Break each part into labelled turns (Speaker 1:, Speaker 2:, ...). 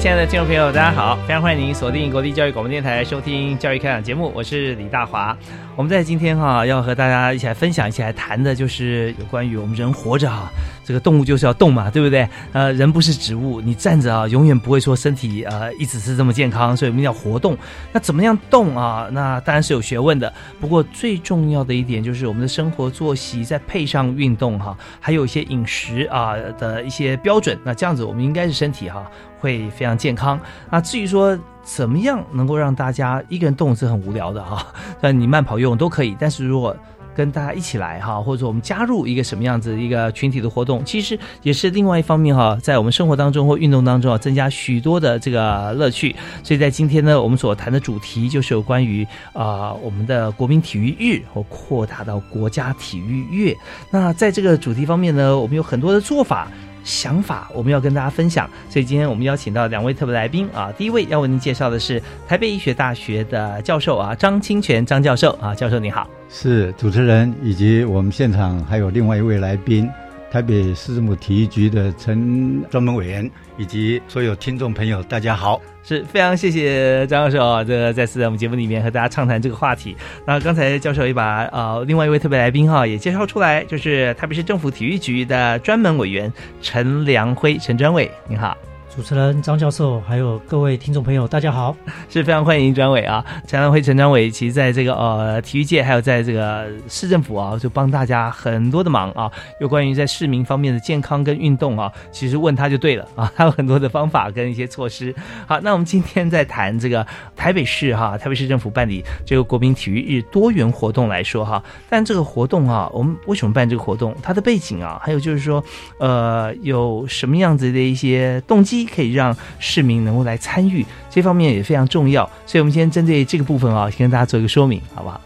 Speaker 1: 亲爱的听众朋友，大家好！非常欢迎您锁定国立教育广播电台收听教育开讲节目，我是李大华。我们在今天哈要和大家一起来分享，一起来谈的就是有关于我们人活着哈，这个动物就是要动嘛，对不对？呃，人不是植物，你站着啊，永远不会说身体呃一直是这么健康，所以我们要活动。那怎么样动啊？那当然是有学问的。不过最重要的一点就是我们的生活作息再配上运动哈，还有一些饮食啊的一些标准。那这样子我们应该是身体哈。会非常健康。那至于说怎么样能够让大家一个人动是很无聊的哈，那你慢跑、游泳都可以。但是如果跟大家一起来哈，或者说我们加入一个什么样子一个群体的活动，其实也是另外一方面哈，在我们生活当中或运动当中啊，增加许多的这个乐趣。所以在今天呢，我们所谈的主题就是有关于啊我们的国民体育日或扩大到国家体育月。那在这个主题方面呢，我们有很多的做法。想法我们要跟大家分享，所以今天我们邀请到两位特别来宾啊。第一位要为您介绍的是台北医学大学的教授啊，张清泉张教授啊，教授你好，
Speaker 2: 是主持人以及我们现场还有另外一位来宾。台北市政府体育局的陈专门委员以及所有听众朋友，大家好，
Speaker 1: 是非常谢谢张教授啊，这个再次在我们节目里面和大家畅谈这个话题。那刚才教授也把呃另外一位特别来宾哈也介绍出来，就是台北市政府体育局的专门委员陈良辉陈专委，你好。
Speaker 3: 主持人张教授，还有各位听众朋友，大家好，
Speaker 1: 是非常欢迎专委啊！陈安辉陈专委，其实在这个呃体育界，还有在这个市政府啊，就帮大家很多的忙啊。有关于在市民方面的健康跟运动啊，其实问他就对了啊，他有很多的方法跟一些措施。好，那我们今天在谈这个台北市哈，台北市政府办理这个国民体育日多元活动来说哈，但这个活动啊，我们为什么办这个活动？它的背景啊，还有就是说，呃，有什么样子的一些动机？可以让市民能够来参与，这方面也非常重要。所以，我们先针对这个部分啊，先跟大家做一个说明，好不好？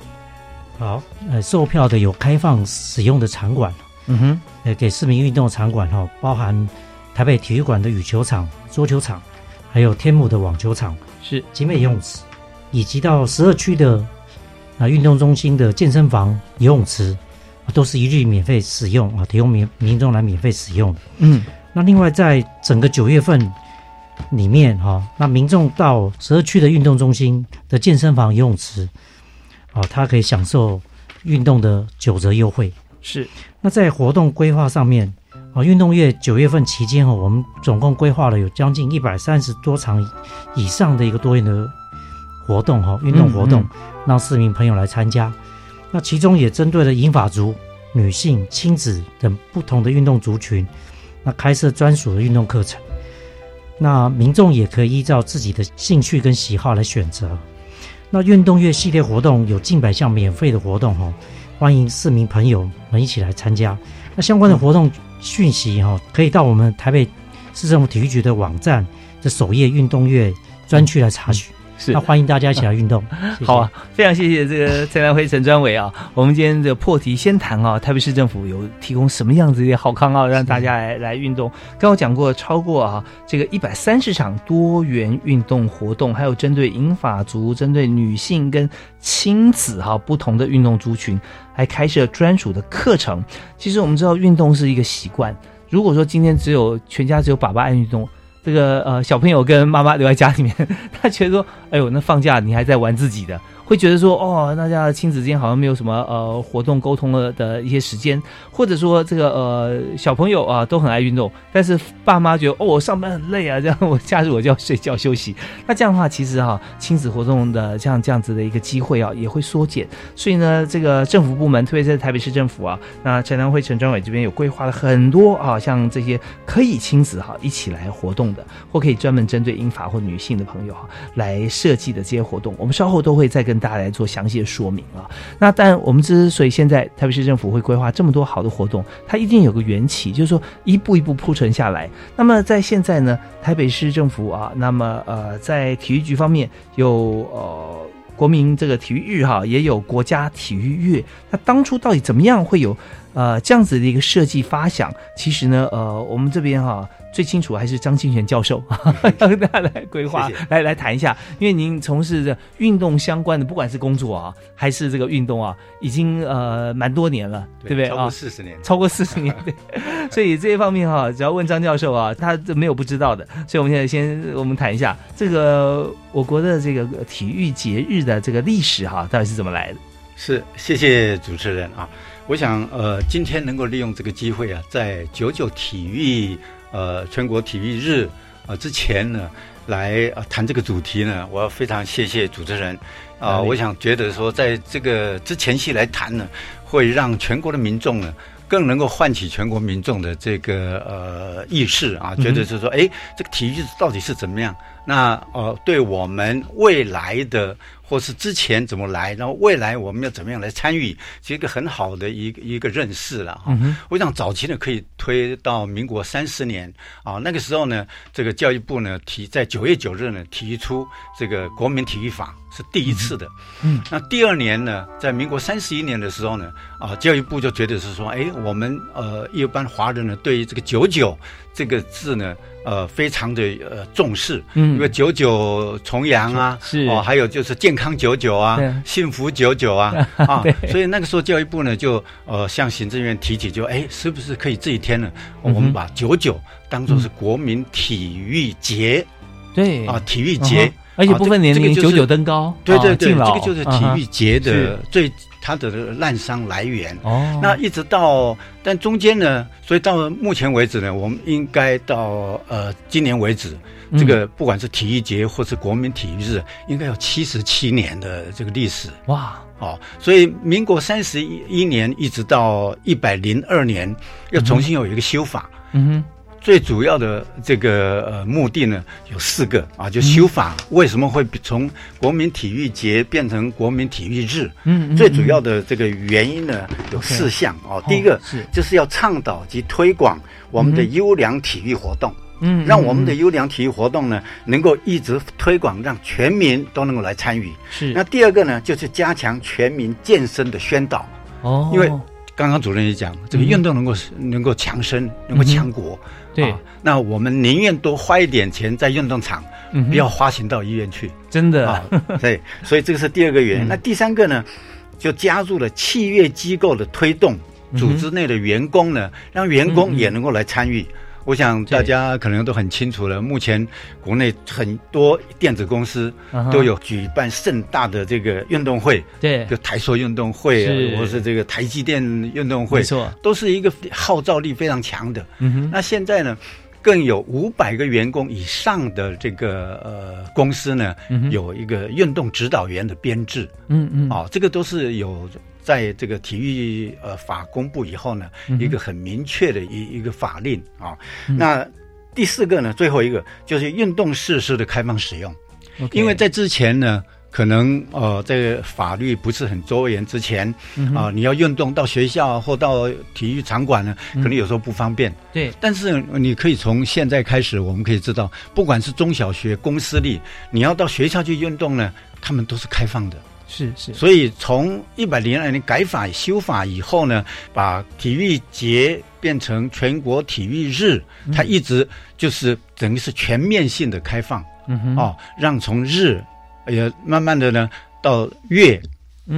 Speaker 3: 好，呃，售票的有开放使用的场馆，嗯哼，呃，给市民运动的场馆哈，包含台北体育馆的羽球场、桌球场，还有天母的网球场，
Speaker 1: 是
Speaker 3: 集美游泳池，以及到十二区的啊运动中心的健身房、游泳池，都是一律免费使用啊，提供民民众来免费使用的。嗯，那另外在整个九月份。里面哈，那民众到十二区的运动中心的健身房、游泳池，哦，他可以享受运动的九折优惠。
Speaker 1: 是。
Speaker 3: 那在活动规划上面，啊，运动月九月份期间哈，我们总共规划了有将近一百三十多场以上的一个多元的活动哈，运动活动让市民朋友来参加。那其中也针对了银发族、女性、亲子等不同的运动族群，那开设专属的运动课程。那民众也可以依照自己的兴趣跟喜好来选择。那运动月系列活动有近百项免费的活动哈，欢迎市民朋友们一起来参加。那相关的活动讯息哈，可以到我们台北市政府体育局的网站的首页运动月专区来查询。那欢迎大家一起来运动，
Speaker 1: 好啊！非常谢谢这个陈南辉陈专委啊。我们今天的破题先谈啊，台北市政府有提供什么样子的好康啊，让大家来来运动。刚刚讲过，超过啊这个一百三十场多元运动活动，还有针对银发族、针对女性跟亲子哈不同的运动族群，还开设专属的课程。其实我们知道，运动是一个习惯。如果说今天只有全家只有爸爸爱运动。这个呃小朋友跟妈妈留在家里面，他觉得说，哎呦，那放假你还在玩自己的。会觉得说哦，大家亲子之间好像没有什么呃活动沟通了的一些时间，或者说这个呃小朋友啊都很爱运动，但是爸妈觉得哦我上班很累啊，这样 我假日我就要睡觉休息。那这样的话，其实哈亲子活动的这样这样子的一个机会啊也会缩减。所以呢，这个政府部门，特别在台北市政府啊，那陈良辉陈专委这边有规划了很多啊，像这些可以亲子哈一起来活动的，或可以专门针对英法或女性的朋友哈来设计的这些活动，我们稍后都会再跟。大家来做详细的说明啊。那但我们之所以现在台北市政府会规划这么多好的活动，它一定有个缘起，就是说一步一步铺陈下来。那么在现在呢，台北市政府啊，那么呃，在体育局方面有呃国民这个体育日哈，也有国家体育月。那当初到底怎么样会有呃这样子的一个设计发想？其实呢，呃，我们这边哈。最清楚还是张清泉教授，要跟大家来规划，来来谈一下。因为您从事的运动相关的，不管是工作啊，还是这个运动啊，已经呃蛮多年了，对不对
Speaker 2: 啊？超过四十年，
Speaker 1: 超过四十年。对，所以这一方面哈，只要问张教授啊，他没有不知道的。所以我们现在先我们谈一下这个我国的这个体育节日的这个历史哈，到底是怎么来的？
Speaker 2: 是，谢谢主持人啊。我想呃，今天能够利用这个机会啊，在九九体育。呃，全国体育日啊，之前呢，来谈这个主题呢，我要非常谢谢主持人啊。我想觉得说，在这个之前期来谈呢，会让全国的民众呢，更能够唤起全国民众的这个呃意识啊，觉得是说，哎，这个体育到底是怎么样？那呃，对我们未来的。或是之前怎么来，然后未来我们要怎么样来参与，是一个很好的一个一个认识了哈。我想早期呢可以推到民国三十年啊，那个时候呢，这个教育部呢提在九月九日呢提出这个国民体育法是第一次的。嗯，那第二年呢，在民国三十一年的时候呢，啊，教育部就觉得是说，哎，我们呃一般华人呢对于这个九九这个字呢。呃，非常的呃重视，嗯，因为九九重阳啊，
Speaker 1: 是。
Speaker 2: 哦，还有就是健康九九啊，幸福九九啊，啊，所以那个时候教育部呢就呃向行政院提起，就哎，是不是可以这一天呢，我们把九九当做是国民体育节，
Speaker 1: 对。
Speaker 2: 啊，体育节，
Speaker 1: 而且不分年龄九九登高，
Speaker 2: 对对对，这个就是体育节的最。它的滥觞来源哦，那一直到，但中间呢，所以到目前为止呢，我们应该到呃今年为止，这个不管是体育节或是国民体育日，应该有七十七年的这个历史哇。哦，所以民国三十一年一直到一百零二年，又重新有一个修法，嗯哼。最主要的这个呃目的呢有四个啊，就修法为什么会从国民体育节变成国民体育日？嗯，最主要的这个原因呢有四项哦。第一个是就是要倡导及推广我们的优良体育活动，嗯，让我们的优良体育活动呢能够一直推广，让全民都能够来参与。是。那第二个呢就是加强全民健身的宣导哦，因为刚刚主任也讲，这个运动能够能够强身，能够强国。
Speaker 1: 对，
Speaker 2: 那我们宁愿多花一点钱在运动场，不要花钱到医院去。
Speaker 1: 真的啊，
Speaker 2: 对，所以这个是第二个原因。那第三个呢，就加入了契约机构的推动，组织内的员工呢，让员工也能够来参与。我想大家可能都很清楚了，目前国内很多电子公司都有举办盛大的这个运动会，
Speaker 1: 对，
Speaker 2: 就台塑运动会啊，或是这个台积电运动会，
Speaker 1: 没错，
Speaker 2: 都是一个号召力非常强的。嗯哼，那现在呢，更有五百个员工以上的这个呃公司呢，有一个运动指导员的编制。嗯嗯，啊，这个都是有。在这个体育呃法公布以后呢，一个很明确的一一个法令啊。那第四个呢，最后一个就是运动设施的开放使用，因为在之前呢，可能呃这个法律不是很周延之前啊，你要运动到学校或到体育场馆呢，可能有时候不方便。
Speaker 1: 对，
Speaker 2: 但是你可以从现在开始，我们可以知道，不管是中小学、公私立，你要到学校去运动呢，他们都是开放的。
Speaker 1: 是是，
Speaker 2: 所以从一百零二年改法修法以后呢，把体育节变成全国体育日，它一直就是等于是全面性的开放，嗯哼，哦，让从日，也慢慢的呢到月，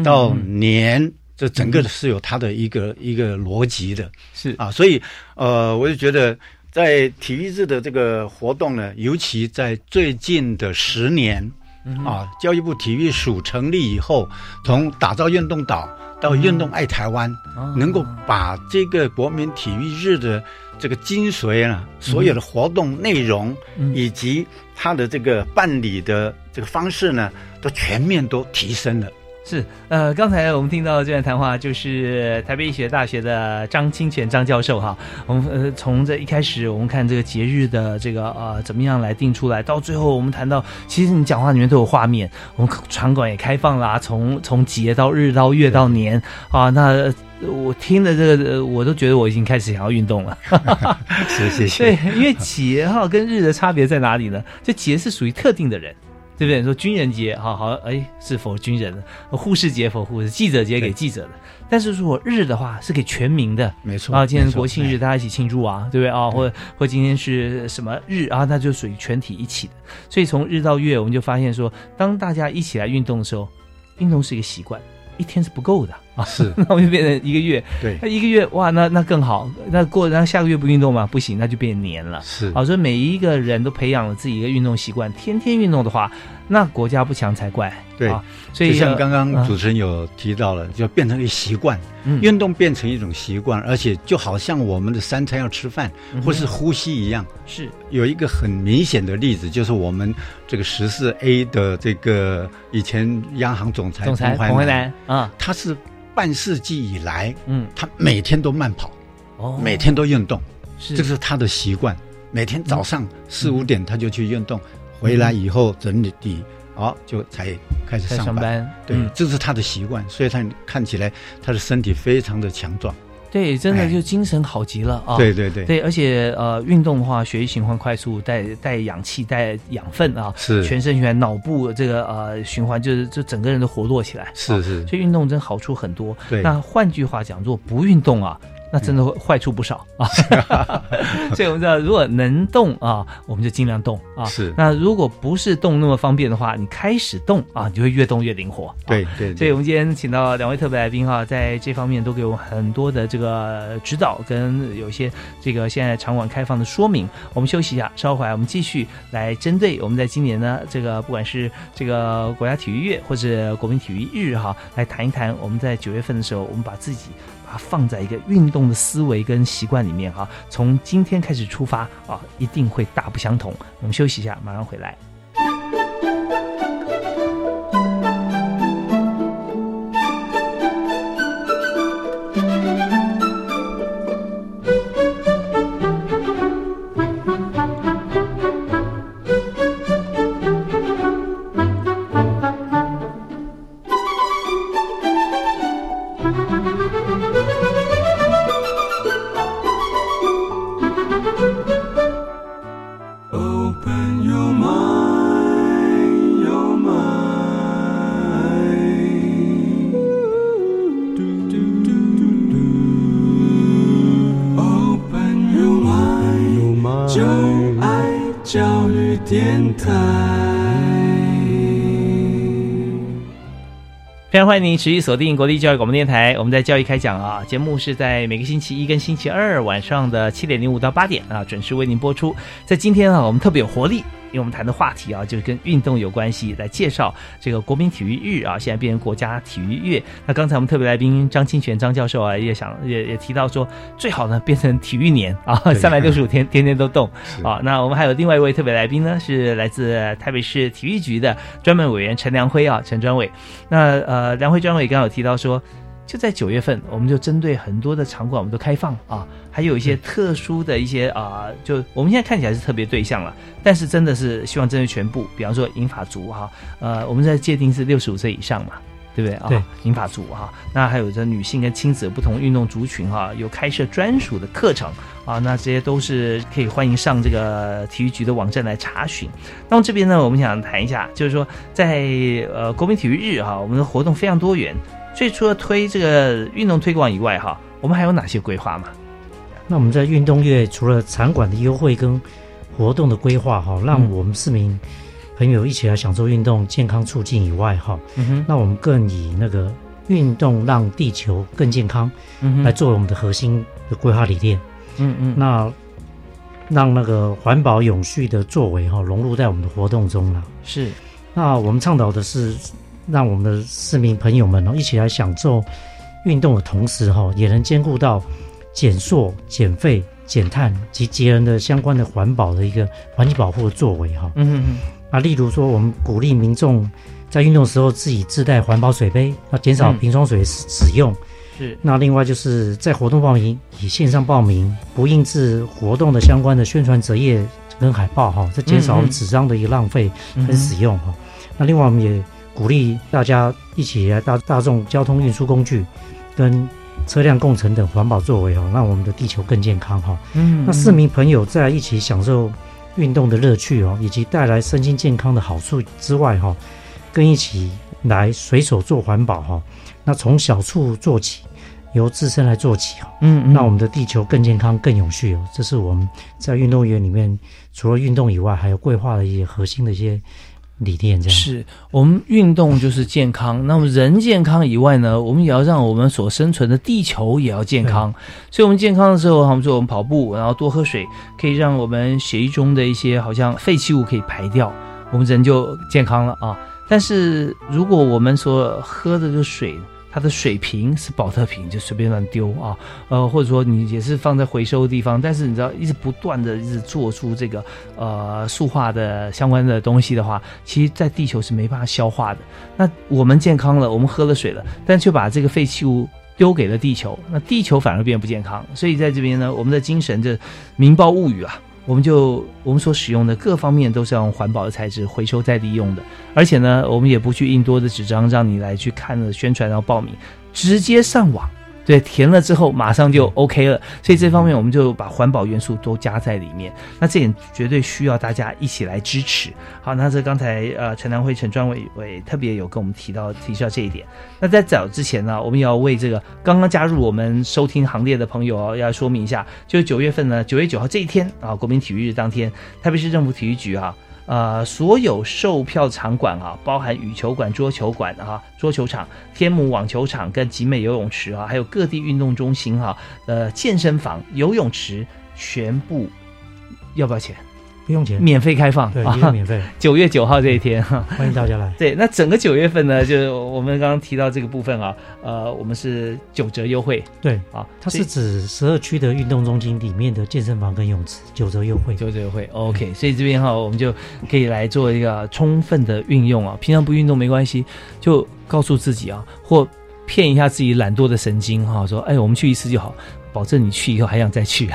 Speaker 2: 到年，这整个是有它的一个一个逻辑的，
Speaker 1: 是。
Speaker 2: 啊，所以呃，我就觉得在体育日的这个活动呢，尤其在最近的十年。
Speaker 1: 嗯
Speaker 2: 啊，教育部体育署成立以后，从打造运动岛到运动爱台湾，
Speaker 1: 哦。
Speaker 2: 能够把这个国民体育日的这个精髓呢，所有的活动内容、
Speaker 1: 嗯。
Speaker 2: 以及它的这个办理的这个方式呢，都全面都提升了。
Speaker 1: 是，呃，刚才我们听到这段谈话，就是台北医学大学的张清泉张教授哈。我们呃从这一开始，我们看这个节日的这个呃怎么样来定出来，到最后我们谈到，其实你讲话里面都有画面，我们场馆也开放啦，从从节到日到月到年啊，那。呃我听的这个，呃我都觉得我已经开始想要运动了。
Speaker 2: 是，谢谢。
Speaker 1: 对，因为节哈跟日的差别在哪里呢？就节是属于特定的人，对不对？你说军人节，好好，哎，是否军人的；护士节否护士，记者节给记者的。但是如果日的话，是给全民的。
Speaker 2: 没错
Speaker 1: 啊，今天
Speaker 2: 是
Speaker 1: 国庆日，
Speaker 2: 哎
Speaker 1: 大家一起庆祝啊，对不对啊？或或今天是什么日啊？那就属于全体一起的。所以从日到月，我们就发现说，当大家一起来运动的时候，运动是一个习惯，一天是不够的啊。
Speaker 2: 是
Speaker 1: 那我就变成一个月，
Speaker 2: 对
Speaker 1: 那一个月哇，那那更好。那过然后下个月不运动嘛？不行，那就变年了。
Speaker 2: 是
Speaker 1: 好，所以每一个人都培养了自己一个运动习惯，天天运动的话，那国家不强才怪。
Speaker 2: 对
Speaker 1: 啊，所以
Speaker 2: 就像
Speaker 1: 呃
Speaker 2: 刚刚
Speaker 1: 嗯
Speaker 2: 主持人有提到了，就变成一个习惯，
Speaker 1: 嗯
Speaker 2: 运动变成一种习惯，而且就好像我们的三餐要吃饭
Speaker 1: 嗯
Speaker 2: 或是呼吸一样。
Speaker 1: 是
Speaker 2: 有一个很明显的例子，就是我们这个十四 A 的这个以前央行总裁
Speaker 1: 总裁淮南啊，
Speaker 2: 他是半世纪以来，
Speaker 1: 嗯，
Speaker 2: 他每天都慢跑，
Speaker 1: 哦，
Speaker 2: 每天都运动，
Speaker 1: 是。
Speaker 2: 这是他的习惯。每天早上四五点他就去运动，回来以后整理地，哦，就才开始上班。
Speaker 1: 上班，
Speaker 2: 对，
Speaker 1: 嗯。
Speaker 2: 这是他的习惯，所以他看起来他的身体非常的强壮。
Speaker 1: 对，真的
Speaker 2: 哎
Speaker 1: 就精神好极了啊。
Speaker 2: 对对对，
Speaker 1: 对，而且呃，运动的话，血液循环快速，带带氧气，带养分啊，
Speaker 2: 是
Speaker 1: 全身循环，脑部这个呃循环，就是就整个人都活络起来。啊
Speaker 2: 是是，
Speaker 1: 所以运动真好处很多。
Speaker 2: 对
Speaker 1: 那换句话讲，如果不运动啊，那真的会坏处不少啊。所以我们知道，如果能动啊，我们就尽量动啊。
Speaker 2: 是
Speaker 1: 那如果不是动那么方便的话，你开始动啊，你就会越动越灵活。啊
Speaker 2: 对对
Speaker 1: 所以，我们今天请到两位特别来宾哈，在这方面都给我们很多的这个指导，跟有一些这个现在场馆开放的说明。我们休息一下，稍后回来我们继续来针对我们在今年呢，这个不管是这个国家体育月或者国民体育日哈，来谈一谈我们在九月份的时候，我们把自己把放在一个运动的思维跟习惯里面哈，从今天开始出发啊，一定会大不相同。我们休息一下，马上回来。欢迎您持续锁定国立教育广播电台，我们在教育开讲啊，节目是在每个星期一跟星期二晚上的七点零五到八点啊，准时为您播出。在今天啊，我们特别有活力，因为我们谈的话题啊，就是跟运动有关系，来介绍这个国民体育日啊，现在变成国家体育月。那刚才我们特别来宾张清泉张教授啊，也想也也提到说，最好呢变成体育年啊，三百六十五天天天都动
Speaker 2: 是
Speaker 1: 啊。那我们还有另外一位特别来宾呢，是来自台北市体育局的专门委员陈良辉啊，陈专委。那呃，梁辉专委刚刚有提到说，就在九月份，我们就针对很多的场馆，我们都开放啊，还有一些特殊的一些啊、就我们现在看起来是特别对象了，但是真的是希望针对全部，比方说银发族哈、呃，我们在界定是六十五岁以上嘛。对不对啊？
Speaker 3: 对，
Speaker 1: 银发族哈、那还有这女性跟亲子不同运动族群哈、有开设专属的课程啊，那这些都是可以欢迎上这个体育局的网站来查询。那么这边呢，我们想谈一下，就是说在呃国民体育日哈、我们的活动非常多元，所以除了推这个运动推广以外哈、我们还有哪些规划嘛？
Speaker 3: 那我们在运动月除了场馆的优惠跟活动的规划哈，让
Speaker 1: 嗯
Speaker 3: 我们市民朋友一起来享受运动、健康促进以外哈，
Speaker 1: 嗯哼，
Speaker 3: 那我们更以那个运动让地球更健康
Speaker 1: 嗯哼，
Speaker 3: 来作为我们的核心的规划理念。
Speaker 1: 嗯嗯，
Speaker 3: 那让那个环保永续的作为哈融入在我们的活动中了。
Speaker 1: 是，
Speaker 3: 那我们倡导的是，让我们的市民朋友们哦，一起来享受运动的同时哈，也能兼顾到减塑、减废、减碳及节能的相关的环保的一个环境保护的作为哈。
Speaker 1: 嗯嗯嗯
Speaker 3: 啊，例如说，我们鼓励民众在运动的时候自己自带环保水杯，要减少
Speaker 1: 嗯
Speaker 3: 瓶装水使使用。
Speaker 1: 是
Speaker 3: 那另外就是在活动报名以线上报名，不印制活动的相关的宣传折页跟海报哈，这减少纸张的一个浪费
Speaker 1: 嗯
Speaker 3: 跟使用哈。那另外我们也鼓励大家一起来大大众交通运输工具跟车辆共乘等环保作为哈，让我们的地球更健康哈。
Speaker 1: 嗯
Speaker 3: 那市民朋友在一起享受运动的乐趣哦，以及带来身心健康的好处之外哈，跟一起来随手做环保哈。那从小处做起，由自身来做起哈，
Speaker 1: 嗯
Speaker 3: 嗯，那我们的地球更健康、更永续哦。这是我们在运动员里面除了运动以外，还有规划的一些核心的一些理念这样。
Speaker 1: 是我们运动就是健康，那么人健康以外呢，我们也要让我们所生存的地球也要健康。所以，我们健康的时候，我们说我们跑步，然后多喝水，可以让我们血液中的一些好像废弃物可以排掉，我们人就健康了啊。但是，如果我们所喝的这个水，它的水瓶是保特瓶，就随便乱丢啊，呃，或者说你也是放在回收的地方，但是你知道一直不断的一直做出这个呃塑化的相关的东西的话，其实在地球是没办法消化的。那我们健康了，我们喝了水了，但却把这个废弃物丢给了地球，那地球反而变不健康。所以在这边呢，我们的精神这民报物语啊，我们就我们所使用的各方面都是要用环保的材质回收再利用的，而且呢，我们也不去印多的纸张让你来去看了宣传然后报名，直接上网。对，填了之后马上就 OK 了，所以这方面我们就把环保元素都加在里面。那这点绝对需要大家一起来支持。好，那这刚才呃陈南辉陈专委委特别有跟我们提到提到这一点。那在早之前呢，我们也要为这个刚刚加入我们收听行列的朋友哦，要说明一下，就是九月份呢，九月九号这一天啊，国民体育日当天，台北市政府体育局啊。呃，所有售票场馆啊，包含羽球馆、桌球馆啊、桌球场、天母网球场跟集美游泳池啊，还有各地运动中心哈、呃，健身房、游泳池全部要不要钱？
Speaker 3: 不用钱，
Speaker 1: 免费开放
Speaker 3: 对，免费，
Speaker 1: 九月九号这一天哈。
Speaker 3: 欢迎大家来。
Speaker 1: 对，那整个九月份呢，就是我们刚刚提到这个部分啊，呃，我们是九折优惠
Speaker 3: 对，
Speaker 1: 啊，
Speaker 3: 它是指十二区的运动中心里面的健身房跟泳池九折优惠。
Speaker 1: 九折优惠，OK，所以这边哈，我们就可以来做一个充分的运用啊。平常不运动没关系，就告诉自己啊，或骗一下自己懒惰的神经哈，说哎，我们去一次就好，保证你去以后还想再去。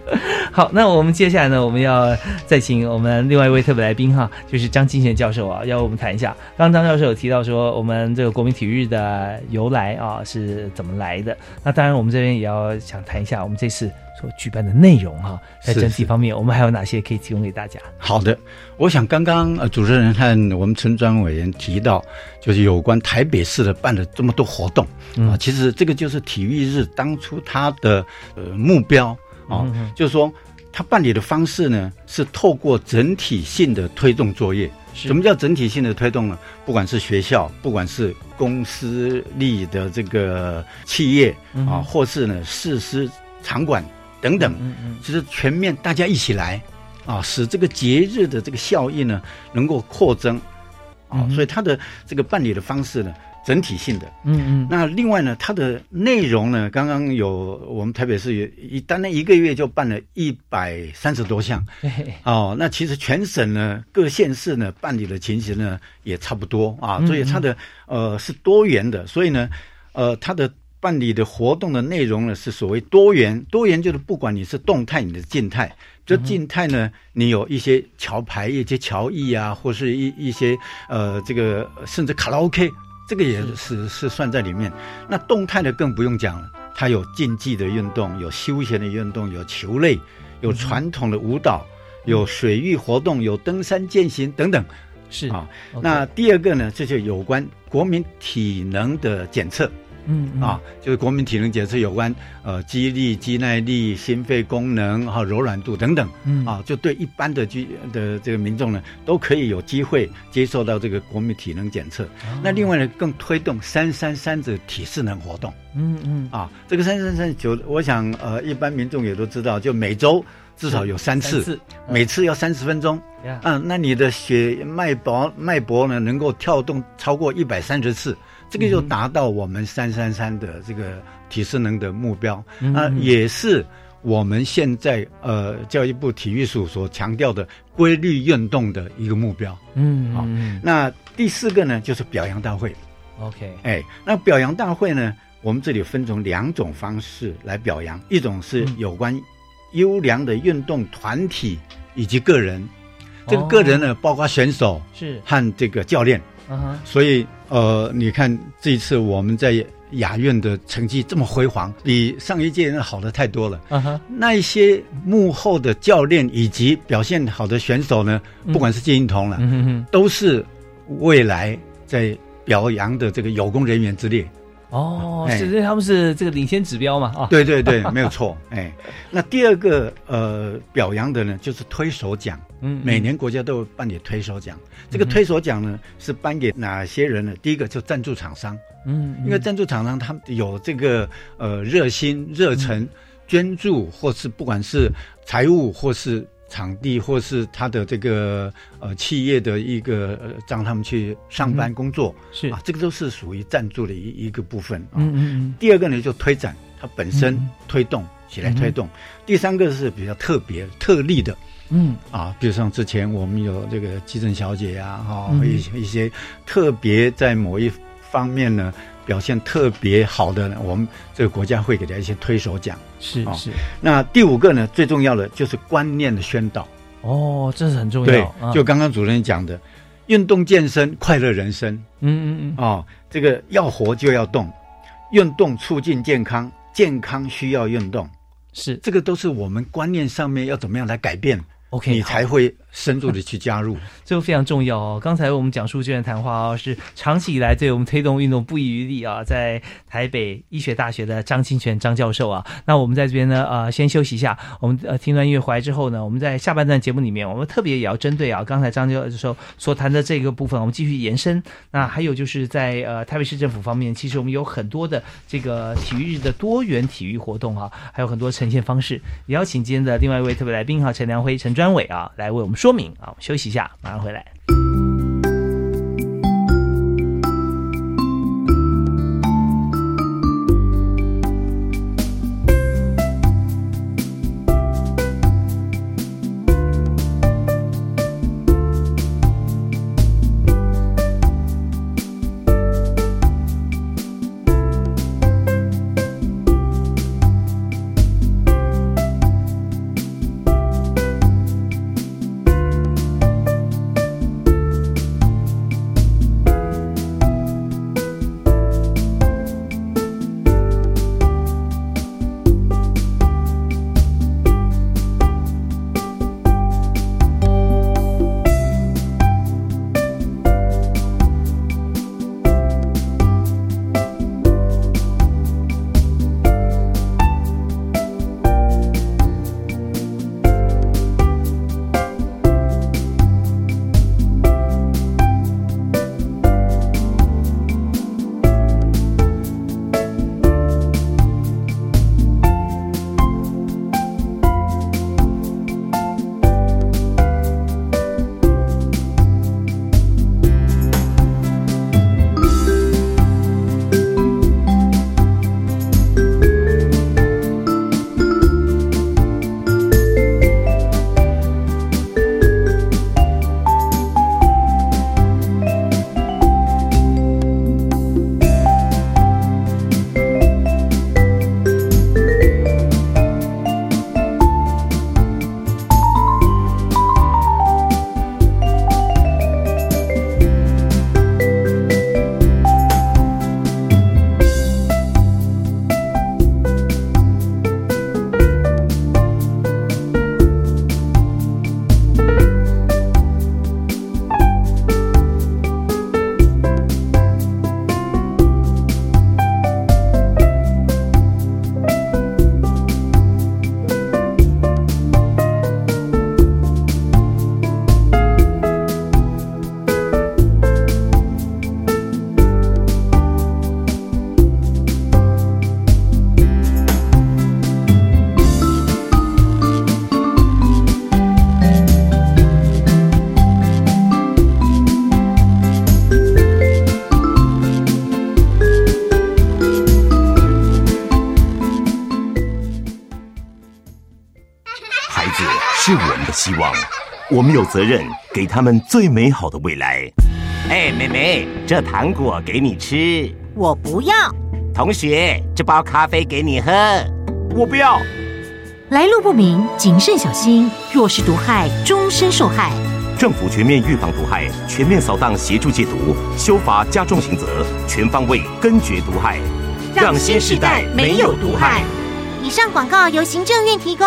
Speaker 1: 好，那我们接下来呢，我们要再请我们另外一位特别来宾哈，就是张金贤教授啊，要我们谈一下。刚刚张教授有提到说，我们这个国民体育的由来啊是怎么来的？那当然，我们这边也要想谈一下我们这次所举办的内容哈，在
Speaker 2: 是
Speaker 1: 整体方面，我们还有哪些可以提供给大家？
Speaker 2: 好的，我想刚刚呃主持人和我们陈专委员提到，就是有关台北市的办了这么多活动、
Speaker 1: 嗯
Speaker 2: 啊，其实这个就是体育日当初它的呃目标啊，就是说它办理的方式呢是透过整体性的推动作业。什么叫整体性的推动呢？不管是学校，不管是公司立的这个企业
Speaker 1: 嗯
Speaker 2: 啊，或是呢市司场馆等等，
Speaker 1: 嗯嗯
Speaker 2: 其实全面大家一起来啊，使这个节日的这个效益呢能够扩增啊所以它的这个办理的方式呢，整体性的。
Speaker 1: 嗯嗯，
Speaker 2: 那另外呢，它的内容呢，刚刚有我们台北市有一单单一个月就办了一百三十多项
Speaker 1: 对，
Speaker 2: 哦。那其实全省呢各县市呢办理的情形呢也差不多啊
Speaker 1: 嗯，
Speaker 2: 所以它的呃是多元的，所以呢呃它的。办理的活动的内容呢是所谓多元，多元就是不管你是动态，你的静态，这静态呢，你有一些桥牌、一些桥艺啊，或是一一些呃这个甚至卡拉 OK，这个也是是算在里面。那动态的更不用讲了，它有竞技的运动，有休闲的运动，有球类，有传统的舞蹈，有水域活动，有登山健行等等
Speaker 1: 是
Speaker 2: 啊。那第二个呢，这就有关国民体能的检测。
Speaker 1: 嗯嗯。
Speaker 2: 啊，就是国民体能检测有关呃肌力、肌耐力、心肺功能哈、柔软度等等
Speaker 1: 嗯。
Speaker 2: 啊，就对一般的居的这个民众呢，都可以有机会接受到这个国民体能检测。
Speaker 1: 哦
Speaker 2: 那另外呢，更推动三三三的体适能活动。
Speaker 1: 嗯嗯。
Speaker 2: 啊，这个三三三九，我想呃一般民众也都知道，就每周至少有三次，
Speaker 1: 次
Speaker 2: 每次要三十分钟。
Speaker 1: 呀。
Speaker 2: 嗯，那你的血脉搏脉搏呢，能够跳动超过一百三十次，这个就达到我们三三三的这个体适能的目标。啊、
Speaker 1: 嗯
Speaker 2: 也是我们现在呃教育部体育署所强调的规律运动的一个目标。好
Speaker 1: 嗯好
Speaker 2: 那第四个呢，就是表扬大会。
Speaker 1: ，OK，
Speaker 2: 哎，那表扬大会呢，我们这里分成两种方式来表扬，一种是
Speaker 1: 嗯
Speaker 2: 有关优良的运动团体以及个人，这个
Speaker 1: 哦。
Speaker 2: 个人呢，包括选手
Speaker 1: 是，
Speaker 2: 和这个教练。所以呃，你看这一次我们在雅苑的成绩这么辉煌，比上一届人好的太多了。那一些幕后的教练以及表现好的选手呢，
Speaker 1: 嗯
Speaker 2: 不管是金银铜了，都是未来在表扬的这个有功人员之列。
Speaker 1: 哦，
Speaker 2: 哎
Speaker 1: 是，因为他们是这个领先指标嘛，啊，
Speaker 2: 对对对，没有错。哎，那第二个呃表扬的呢，就是推手奖。
Speaker 1: 嗯，
Speaker 2: 每年国家都有颁给推手奖。这个推手奖呢，是颁给哪些人呢？第一个就赞助厂商，
Speaker 1: 嗯，嗯，
Speaker 2: 因为赞助厂商他们有这个呃热心、热忱、捐助，或是不管是财务或是。场地或是他的这个呃企业的一个呃让他们去上班工作、
Speaker 1: 是，
Speaker 2: 啊，这个都是属于赞助的一一个部分啊。
Speaker 1: 嗯嗯
Speaker 2: 第二个呢，就推展它本身
Speaker 1: 嗯
Speaker 2: 推动起来推动。第三个是比较特别特例的。
Speaker 1: 嗯。
Speaker 2: 啊，比如像之前我们有这个基层小姐呀、哈、
Speaker 1: 嗯。
Speaker 2: 一些一些特别在某一方面呢表现特别好的呢，我们这个国家会给他一些推手奖。
Speaker 1: 嗯，是
Speaker 2: 哦。
Speaker 1: 是，
Speaker 2: 那第五个呢，最重要的就是观念的宣导。
Speaker 1: 哦，这是很重
Speaker 2: 对
Speaker 1: 要，对，
Speaker 2: 就刚刚主任讲的，运动健身，快乐人生。
Speaker 1: 嗯嗯嗯，
Speaker 2: 哦，这个要活就要动，运动促进健康，健康需要运动，
Speaker 1: 是。
Speaker 2: 这个都是我们观念上面要怎么样来改变，
Speaker 1: OK，
Speaker 2: 你才会深入的去加入。
Speaker 1: 这个非常重要哦。刚才我们讲述这段谈话哦，是长期以来对我们推动运动不遗余力啊，在台北医学大学的张清泉张教授啊。那我们在这边呢，呃，先休息一下。我们呃听完音乐回来之后呢，我们在下半段节目里面，我们特别也要针对啊刚才张教授所谈的这个部分，我们继续延伸。那还有就是在呃台北市政府方面，其实我们有很多的这个体育日的多元体育活动啊，还有很多呈现方式。也邀请今天的另外一位特别来宾哈，陈良辉、陈专伟啊，来为我们说明啊。我们休息一下，马上回来。
Speaker 4: 我们有责任给他们最美好的未来。
Speaker 5: 哎，妹妹，这糖果给你吃。
Speaker 6: 我不要。
Speaker 5: 同学，这包咖啡给你喝。
Speaker 4: 我不要。
Speaker 6: 来路不明，谨慎小心。若是毒害，终身受害。
Speaker 4: 政府全面预防毒害，全面扫荡协助戒毒，修法加重刑责，全方位根绝毒害，
Speaker 6: 让新时代没有毒害。
Speaker 7: 以上广告由行政院提供。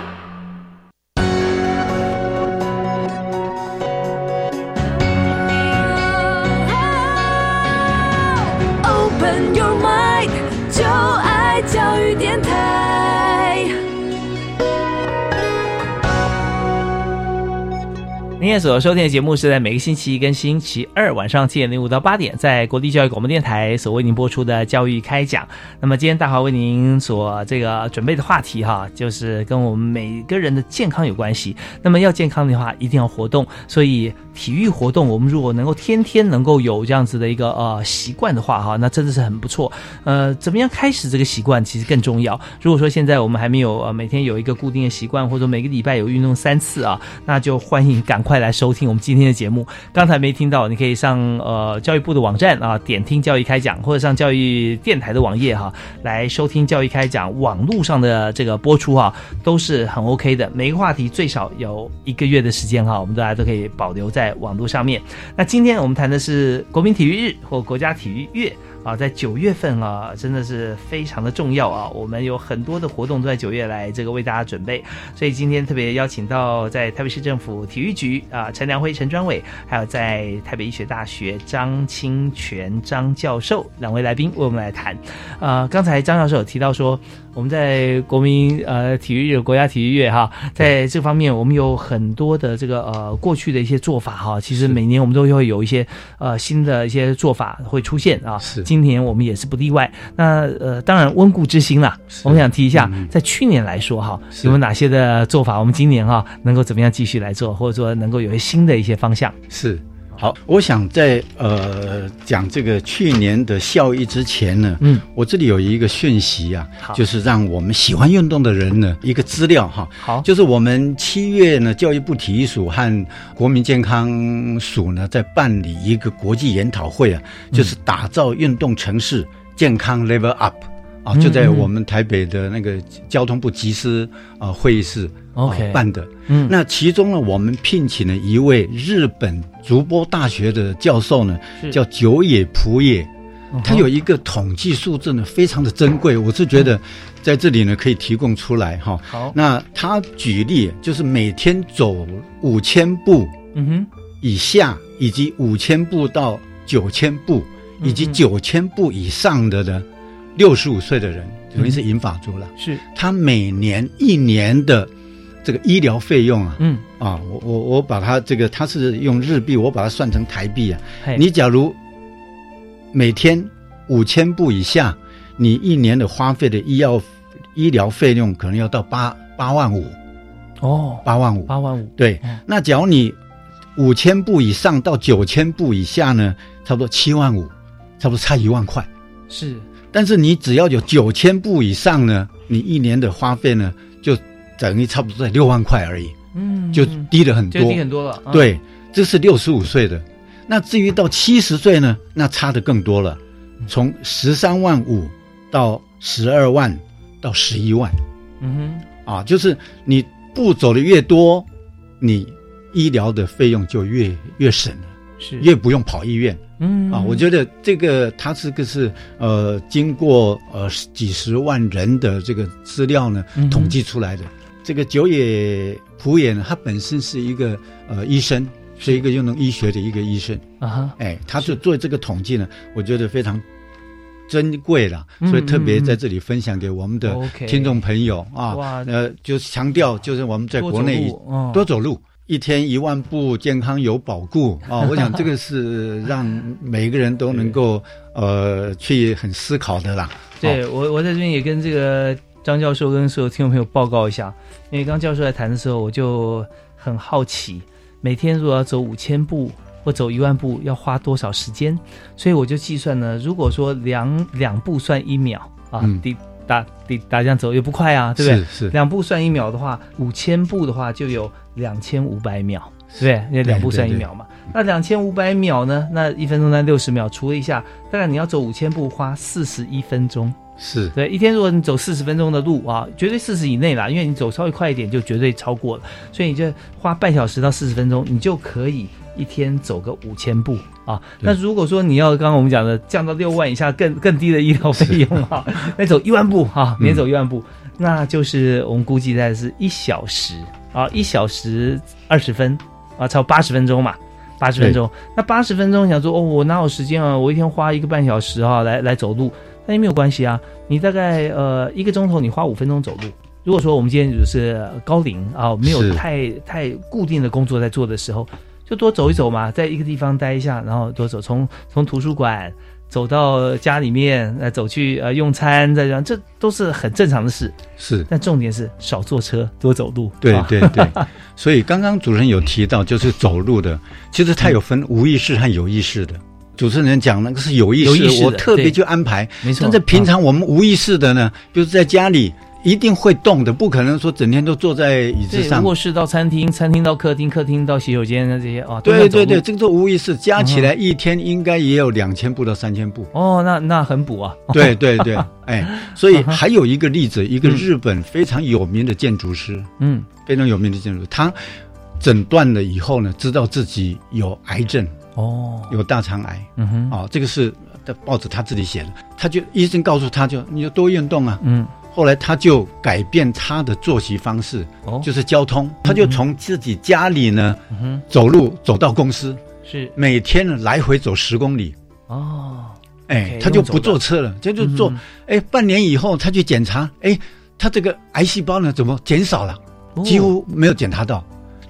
Speaker 1: 您现在所收听的节目是在每个星期一跟星期二晚上七点零五到八点，在国立教育广播电台所为您播出的教育开讲。那么今天大华为您所这个准备的话题哈，就是跟我们每个人的健康有关系。那么要健康的话，一定要活动，所以体育活动，我们如果能够天天能够有这样子的一个呃习惯的话哈，那真的是很不错。呃，怎么样开始这个习惯其实更重要。如果说现在我们还没有呃每天有一个固定的习惯，或者每个礼拜有运动三次啊，那就欢迎赶快。来收听我们今天的节目。刚才没听到，你可以上呃教育部的网站啊，点听教育开讲，或者上教育电台的网页哈，来收听教育开讲。网络上的这个播出哈，都是很 OK 的。每个话题最少有一个月的时间哈，我们大家都可以保留在网络上面。那今天我们谈的是国民体育日或国家体育月。啊，在九月份啊，真的是非常的重要啊！我们有很多的活动都在九月来这个为大家准备，所以今天特别邀请到在台北市政府体育局啊陈良辉陈专伟，还有在台北医学大学张清泉张教授两位来宾为我们来谈。呃，刚才张教授有提到说，我们在国民呃体育日、国家体育月哈，在这方面我们有很多的这个呃过去的一些做法哈，其实每年我们都会有一些呃新的一些做法会出现啊。
Speaker 2: 是。
Speaker 1: 今年我们也是不例外。那呃，当然温故知新啦。我们想提一下，在去年来说哈，有没有哪些的做法？我们今年哈能够怎么样继续来做，或者说能够有一些新的一些方向？
Speaker 2: 是。好，我想在呃讲这个去年的效益之前呢，嗯，我这里有一个讯息啊，就是让我们喜欢运动的人呢一个资料哈。
Speaker 1: 好，
Speaker 2: 就是我们七月呢，教育部体育署和国民健康署呢在办理一个国际研讨会啊，就是打造运动城市健康 Level Up 啊，就在我们台北的那个交通部集思啊会议室。
Speaker 1: OK，
Speaker 2: 办的，嗯，那其中呢，我们聘请了一位日本竹波大学的教授呢，叫久野普野，他有一个统计数字呢，非常的珍贵，我是觉得在这里呢可以提供出来哈。
Speaker 1: 好，
Speaker 2: 那他举例就是每天走五千步，
Speaker 1: 嗯哼，
Speaker 2: 以下以及五千步到九千步，以及九千步以上的呢，六十五岁的人，等于是银发族了，
Speaker 1: 是
Speaker 2: 他每年一年的。这个医疗费用啊，
Speaker 1: 嗯
Speaker 2: 啊，我我我把它这个，它是用日币，我把它算成台币啊。
Speaker 1: 嘿
Speaker 2: 你假如每天五千步以下，你一年的花费的医药医疗费用可能要到八八万五。
Speaker 1: 哦，
Speaker 2: 八万五，
Speaker 1: 八万五。
Speaker 2: 对，那假如你五千步以上到九千步以下呢，差不多七万五，差不多差一万块。
Speaker 1: 是，
Speaker 2: 但是你只要有九千步以上呢，你一年的花费呢，就等于差不多在六万块而已。
Speaker 1: 嗯，
Speaker 2: 就低了很多，
Speaker 1: 就低很多了。
Speaker 2: 对，这是六十五岁的。那至于到七十岁呢，那差的更多了，从十三万五到十二万到十一万。
Speaker 1: 嗯
Speaker 2: 哼，啊，就是你步走的越多，你医疗的费用就越越省了，
Speaker 1: 是
Speaker 2: 越不用跑医院。
Speaker 1: 嗯。
Speaker 2: 啊，我觉得这个它这个是呃经过呃几十万人的这个资料呢统计出来的。这个久野普野呢，他本身是一个呃医生，是一个用农医学的一个医生。
Speaker 1: 啊哈，
Speaker 2: 哎，他就做这个统计呢，我觉得非常珍贵了，所以特别在这里分享给我们的听众朋友啊，呃，就强调就是我们在国内多走路。一天一万步，健康有保固啊！我想这个是让每个人都能够 呃去很思考的啦。
Speaker 1: 对我，我在这边也跟这个张教授跟所有听众朋友报告一下，因为刚教授来谈的时候，我就很好奇，每天如果要走五千步或走一万步，要花多少时间？所以我就计算呢，如果说两两步算一秒啊，第打打打这样走也不快啊，对不对？
Speaker 2: 是是，
Speaker 1: 两步算一秒的话，五千步的话就有。两千五百秒，对不对？那两步算一秒嘛。那两千五百秒呢？那一分钟在六十秒，除了一下，大概你要走五千步，花四十一分钟。
Speaker 2: 是
Speaker 1: 对一天，如果你走四十分钟的路啊，绝对四十以内啦，因为你走稍微快一点，就绝对超过了。所以你就花半小时到四十分钟，你就可以一天走个五千步啊。那如果说你要刚刚我们讲的降到六万以下更更低的医疗费用啊，那走一万步啊，免走一万步，那就是我们估计在是一小时。啊，一小时二十分，啊，超八十分钟嘛，八十分钟。那八十分钟想说，哦，我哪有时间啊？我一天花一个半小时啊，来来走路，那也没有关系啊。你大概呃一个钟头，你花五分钟走路。如果说我们今天就是高龄啊，没有太太固定的工作在做的时候，就多走一走嘛，在一个地方待一下，然后多走，从从图书馆。走到家里面，呃，走去呃用餐，再这样，这都是很正常的事。
Speaker 2: 是，
Speaker 1: 但重点是少坐车，多走路。
Speaker 2: 对 对对。所以刚刚主持人有提到，就是走路的，其实它有分无意识和有意识的。主持人讲那个是有意识，意识我特别去安排。
Speaker 1: 没错。
Speaker 2: 但在平常我们无意识的呢，就是在家里。一定会动的，不可能说整天都坐在椅子上。
Speaker 1: 卧室到餐厅，餐厅到客厅，客厅到洗手间的这些啊。
Speaker 2: 对对对，这个都无疑是，加起来一天应该也有两千步到三千步。
Speaker 1: 哦，那那很补啊。
Speaker 2: 对对对，哎，所以还有一个例子，一个日本非常有名的建筑师，
Speaker 1: 嗯，
Speaker 2: 非常有名的建筑师，他诊断了以后呢，知道自己有癌症，
Speaker 1: 哦，
Speaker 2: 有大肠癌，
Speaker 1: 嗯哼，
Speaker 2: 哦，这个是在报纸他自己写的，他就医生告诉他就你就多运动啊，
Speaker 1: 嗯。
Speaker 2: 后来他就改变他的作息方式，
Speaker 1: 哦，
Speaker 2: 就是交通，他就从自己家里呢，走路走到公司，
Speaker 1: 是。
Speaker 2: 每天来回走十公里，
Speaker 1: 哦，
Speaker 2: 哎，他就不坐车了，他就坐，哎，半年以后他去检查，哎，他这个癌细胞呢怎么减少了，几乎没有检查到，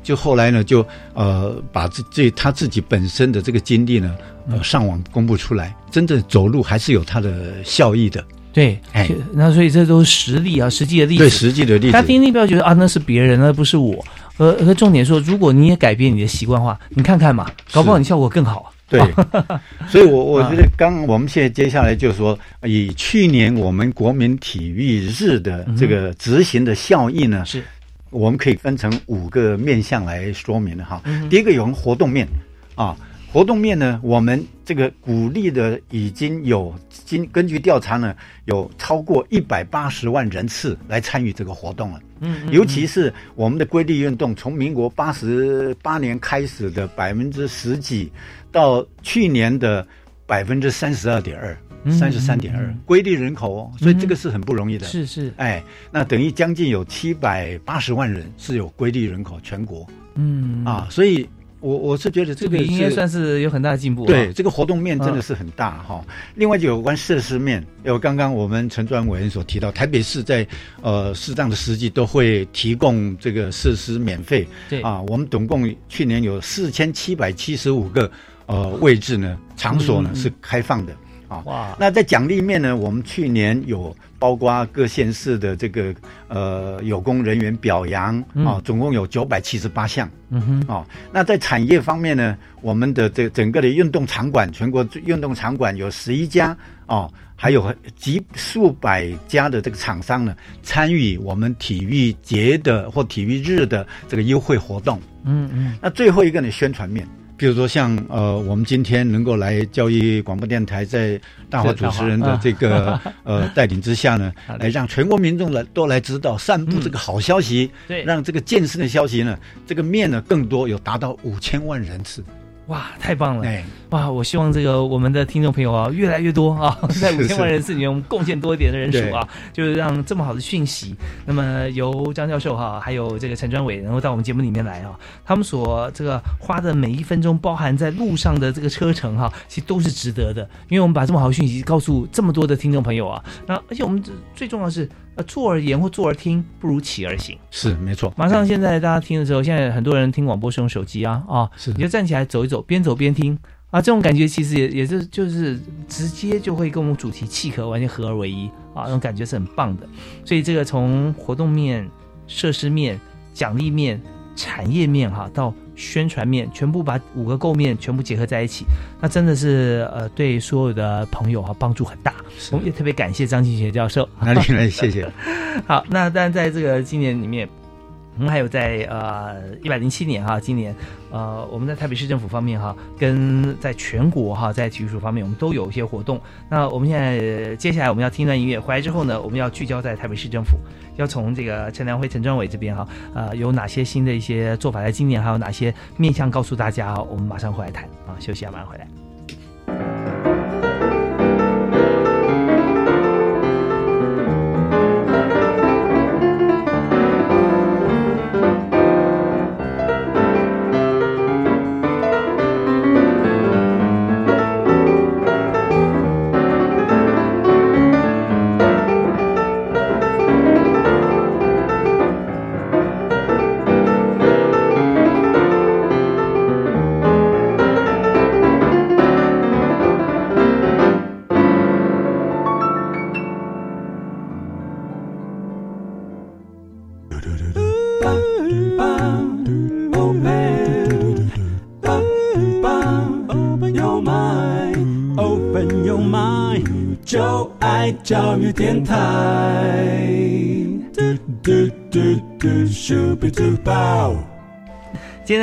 Speaker 2: 就后来呢就呃把这这他自己本身的这个经历呢，呃上网公布出来，真正走路还是有它的效益的。
Speaker 1: 对，哎，那所以这都是实例啊，实际的例子。
Speaker 2: 对，实际的例子。
Speaker 1: 他听听不要觉得啊，那是别人，那不是我。呃，和重点说，如果你也改变你的习惯话，你看看嘛，搞不好你效果更好。
Speaker 2: 对，所以我我觉得，刚我们现在接下来就是说，以去年我们国民体育日的这个执行的效益呢，
Speaker 1: 是，
Speaker 2: 我们可以分成五个面向来说明的哈。第一个有活动面啊。活动面呢，我们这个鼓励的已经有经根据调查呢，有超过一百八十万人次来参与这个活动了。
Speaker 1: 嗯，
Speaker 2: 尤其是我们的规律运动，从民国八十八年开始的百分之十几，到去年的百分之三十二点二，三十三点二，规律人口哦，所以这个是很不容易的。
Speaker 1: 是是，
Speaker 2: 哎，那等于将近有七百八十万人是有规律人口，全国。
Speaker 1: 嗯
Speaker 2: 啊，所以。我我是觉得这个
Speaker 1: 应该算是有很大的进步。
Speaker 2: 对，这个活动面真的是很大哈。另外就有关设施面，有刚刚我们陈专委员所提到，台北市在呃适当的时机都会提供这个设施免费。
Speaker 1: 对
Speaker 2: 啊，我们总共去年有四千七百七十五个呃位置呢，场所呢是开放的啊。
Speaker 1: 哇！
Speaker 2: 那在奖励面呢，我们去年有包括各县市的这个呃有功人员表扬啊，总共有九百七十八项。
Speaker 1: 嗯哼，
Speaker 2: 哦，那在产业方面呢，我们的这整个的运动场馆，全国运动场馆有十一家哦，还有几数百家的这个厂商呢，参与我们体育节的或体育日的这个优惠活动。
Speaker 1: 嗯嗯，
Speaker 2: 那最后一个呢，宣传面。比如说像呃，我们今天能够来教育广播电台，在大华主持人的这个 呃带领之下呢，来让全国民众来都来知道，散布这个好消息，
Speaker 1: 对，
Speaker 2: 让这个健身的消息呢，这个面呢更多，有达到五千万人次。
Speaker 1: 哇，太棒了！
Speaker 2: 哎，
Speaker 1: 哇，我希望这个我们的听众朋友啊，越来越多啊，在五千万人次里面，我们贡献多一点的人数啊，就是让这么好的讯息，那么由张教授哈，还有这个陈专伟能够到我们节目里面来啊，他们所这个花的每一分钟，包含在路上的这个车程哈，其实都是值得的，因为我们把这么好的讯息告诉这么多的听众朋友啊，那而且我们最重要的是。呃，坐而言或坐而听，不如起而行。
Speaker 2: 是，没错。
Speaker 1: 马上现在大家听的时候，现在很多人听广播是用手机啊啊，
Speaker 2: 是，
Speaker 1: 你就站起来走一走，边走边听啊，这种感觉其实也也是就是直接就会跟我们主题契合，完全合而为一啊，那种感觉是很棒的。所以这个从活动面、设施面、奖励面、产业面哈到。宣传面全部把五个构面全部结合在一起，那真的是呃对所有的朋友哈帮助很大。我们也特别感谢张庆学教授，
Speaker 2: 哪里来？谢谢。
Speaker 1: 好，那但在这个今年里面。我们还有在呃一百零七年哈，今年呃我们在台北市政府方面哈，跟在全国哈在体育署方面，我们都有一些活动。那我们现在接下来我们要听一段音乐，回来之后呢，我们要聚焦在台北市政府，要从这个陈良辉、陈专伟这边哈，呃有哪些新的一些做法，在今年还有哪些面向告诉大家，我们马上回来谈啊，休息啊，马上回来。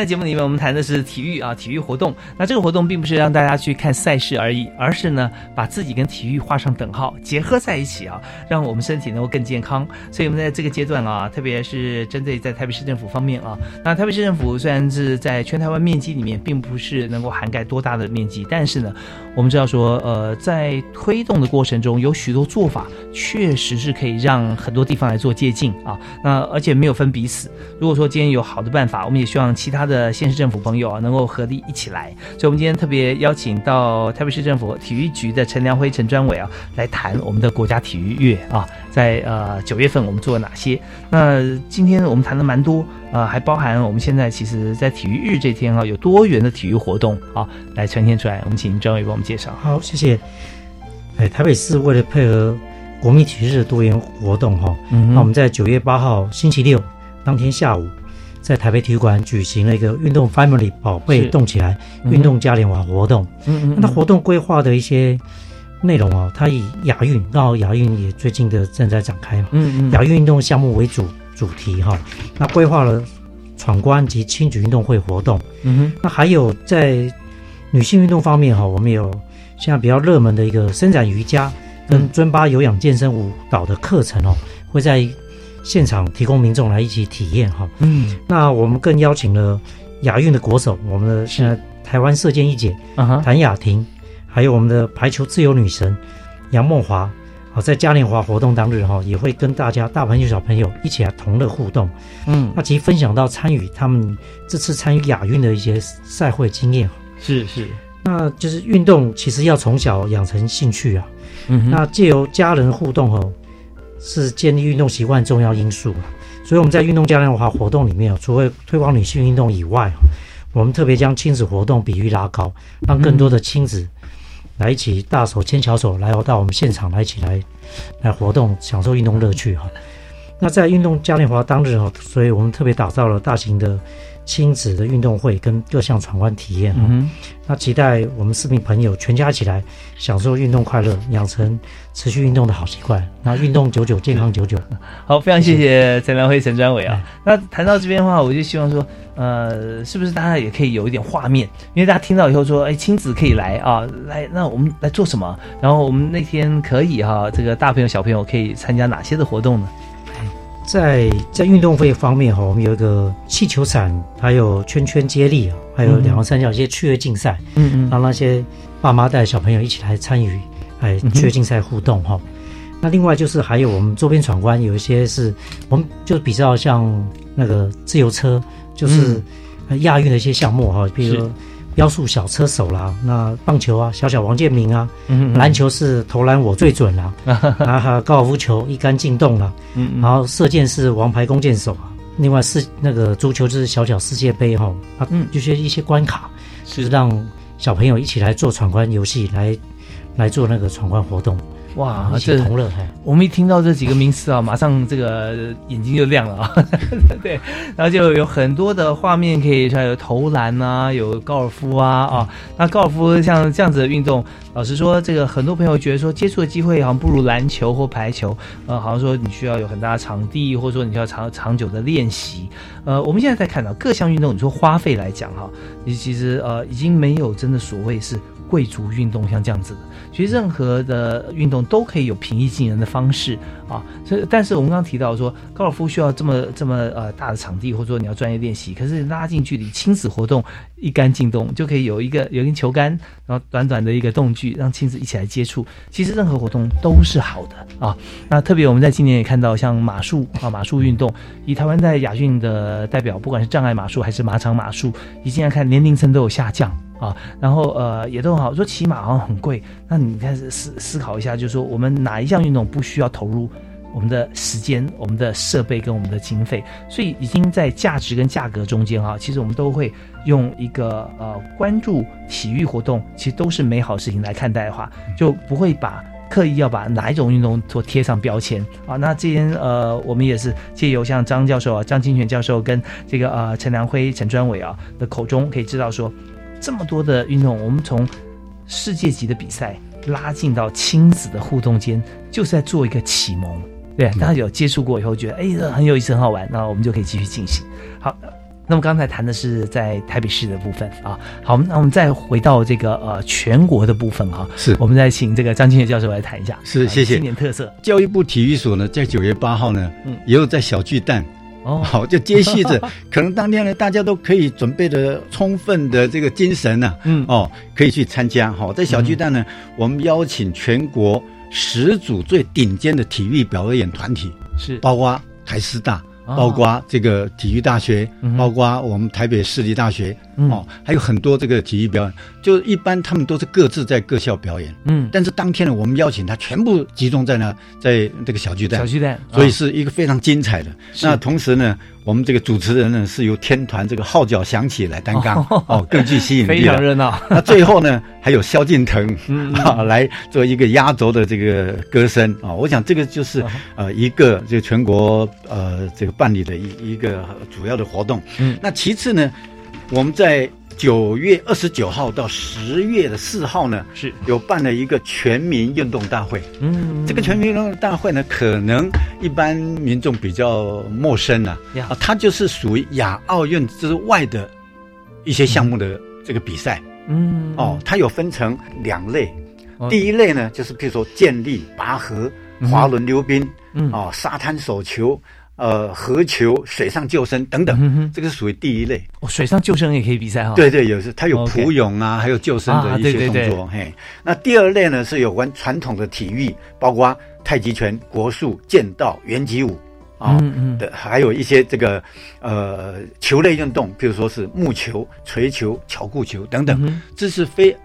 Speaker 1: 节目里面，我们谈的是体育啊，体育活动。那这个活动并不是让大家去看赛事而已，而是呢，把自己跟体育画上等号，结合在一起啊，让我们身体能够更健康。所以，我们在这个阶段啊，特别是针对在台北市政府方面啊，那台北市政府虽然是在全台湾面积里面，并不是能够涵盖多大的面积，但是呢，我们知道说，呃，在推动的过程中，有许多做法确实是可以让很多地方来做借鉴啊。那而且没有分彼此。如果说今天有好的办法，我们也希望其他。的县市政府朋友啊，能够合力一起来，所以我们今天特别邀请到台北市政府体育局的陈良辉陈专委啊，来谈我们的国家体育月啊，在呃九月份我们做了哪些？那今天我们谈的蛮多啊，还包含我们现在其实在体育日这天啊，有多元的体育活动啊，来呈现出来。我们请张宇帮我们介绍。
Speaker 3: 好，谢谢。哎，台北市为了配合国民体育日的多元活动哈，那我们在九月八号星期六当天下午。在台北体育馆举行了一个运动 Family 宝贝动起来运动嘉年华活动。嗯嗯，那活动规划的一些内容啊，它以亚运，刚好亚运也最近的正在展开嘛。嗯嗯，亚运运动项目为主主题哈。那规划了闯关及亲子运动会活动。嗯哼，那还有在女性运动方面哈，我们有现在比较热门的一个伸展瑜伽跟尊巴有氧健身舞蹈的课程哦，会在。现场提供民众来一起体验哈，嗯，那我们更邀请了亚运的国手，我们的现在台湾射箭一姐谭雅婷，还有我们的排球自由女神杨梦华，好在嘉年华活动当日哈，也会跟大家大朋友小朋友一起来同乐互动，嗯，那其实分享到参与他们这次参与亚运的一些赛会经验，
Speaker 1: 是是，
Speaker 3: 那就是运动其实要从小养成兴趣啊，嗯，那借由家人互动哦。是建立运动习惯重要因素所以我们在运动嘉年华活动里面除了推广女性运动以外我们特别将亲子活动比喻拉高，让更多的亲子来一起大手牵小手来到我们现场来一起来来活动，享受运动乐趣哈。那在运动嘉年华当日哈，所以我们特别打造了大型的。亲子的运动会跟各项闯关体验，嗯，那期待我们市民朋友全家起来享受运动快乐，养成持续运动的好习惯。那运动久久，健康久久。
Speaker 1: 好，非常谢谢陈良辉、陈专伟啊。那谈到这边的话，我就希望说，呃，是不是大家也可以有一点画面？因为大家听到以后说，哎，亲子可以来啊，来，那我们来做什么？然后我们那天可以哈，这个大朋友、小朋友可以参加哪些的活动呢？
Speaker 3: 在在运动会方面哈，我们有一个气球伞，还有圈圈接力啊，还有两个三角一些趣味竞赛，嗯嗯，让那些爸妈带小朋友一起来参与，哎，趣味竞赛互动哈。那另外就是还有我们周边闯关，有一些是我们就比较像那个自由车，就是亚运的一些项目哈，比如。雕塑小车手啦，那棒球啊，小小王建民啊，篮球是投篮我最准啦，啊哈，高尔夫球一杆进洞啦，嗯，然后射箭是王牌弓箭手啊，另外是那个足球就是小小世界杯哈，啊，就是一些关卡是。让小朋友一起来做闯关游戏，来来做那个闯关活动。
Speaker 1: 哇，
Speaker 3: 这同乐！
Speaker 1: 我们一听到这几个名词啊，马上这个眼睛就亮了啊。对，然后就有很多的画面可以像有投篮啊，有高尔夫啊啊。那高尔夫像这样子的运动，老实说，这个很多朋友觉得说接触的机会好像不如篮球或排球，呃，好像说你需要有很大的场地，或者说你需要长长久的练习。呃，我们现在在看到各项运动，你说花费来讲哈，你其实呃已经没有真的所谓是。贵族运动像这样子的，其实任何的运动都可以有平易近人的方式啊。所以，但是我们刚刚提到说，高尔夫需要这么这么呃大的场地，或者说你要专业练习。可是拉近距离，亲子活动一杆进洞就可以有一个有一根球杆，然后短短的一个动距，让亲子一起来接触。其实任何活动都是好的啊。那特别我们在今年也看到，像马术啊，马术运动，以台湾在亚运的代表，不管是障碍马术还是马场马术，你现在看年龄层都有下降。啊，然后呃也都很好。说骑马好像很贵，那你开始思思考一下，就是说我们哪一项运动不需要投入我们的时间、我们的设备跟我们的经费？所以已经在价值跟价格中间哈，其实我们都会用一个呃关注体育活动，其实都是美好事情来看待的话，就不会把刻意要把哪一种运动做贴上标签啊。那这边呃，我们也是借由像张教授啊、张金泉教授跟这个呃陈良辉、陈专伟啊的口中，可以知道说。这么多的运动，我们从世界级的比赛拉近到亲子的互动间，就是在做一个启蒙。对，大家有接触过以后，觉得哎，这很有意思，很好玩，那我们就可以继续进行。好，那么刚才谈的是在台北市的部分啊。好，那我们再回到这个呃全国的部分哈。
Speaker 2: 是，
Speaker 1: 我们再请这个张清月教授来谈一下。
Speaker 2: 是，谢谢。
Speaker 1: 今年特色，
Speaker 2: 教育部体育所呢，在九月八号呢，嗯，也有在小巨蛋。哦，好，就接续着，可能当天呢，大家都可以准备的充分的这个精神呢，嗯，哦，可以去参加。好，在小巨蛋呢，我们邀请全国十组最顶尖的体育表演团体，
Speaker 1: 是
Speaker 2: 包括台师大。包括这个体育大学，包括我们台北市立大学，哦，还有很多这个体育表演，就一般他们都是各自在各校表演，嗯，但是当天呢，我们邀请他全部集中在那，在这个小巨蛋，
Speaker 1: 小巨蛋，
Speaker 2: 所以是一个非常精彩的。那同时呢。我们这个主持人呢，是由天团这个号角响起来担纲 哦，更具吸引力，
Speaker 1: 非常热闹。
Speaker 2: 那最后呢，还有萧敬腾 啊来做一个压轴的这个歌声。啊，我想这个就是呃一个就全国呃这个办理的一一个主要的活动。嗯，那其次呢，我们在。九月二十九号到十月的四号呢，
Speaker 1: 是
Speaker 2: 有办了一个全民运动大会。嗯，这个全民运动大会呢，可能一般民众比较陌生啊。啊，它就是属于亚奥运之外的一些项目的这个比赛。嗯，哦，它有分成两类。第一类呢，就是比如说健力、拔河、滑轮溜冰，嗯，哦，沙滩手球。呃，河球、水上救生等等，这个是属于第一类。
Speaker 1: 哦，水上救生也可以比赛哈。
Speaker 2: 对对，有时它有普泳啊，还有救生的一些动作。嘿，那第二类呢是有关传统的体育，包括太极拳、国术、剑道、圆击舞啊的，还有一些这个呃球类运动，比如说是木球、锤球、巧固球等等，这是非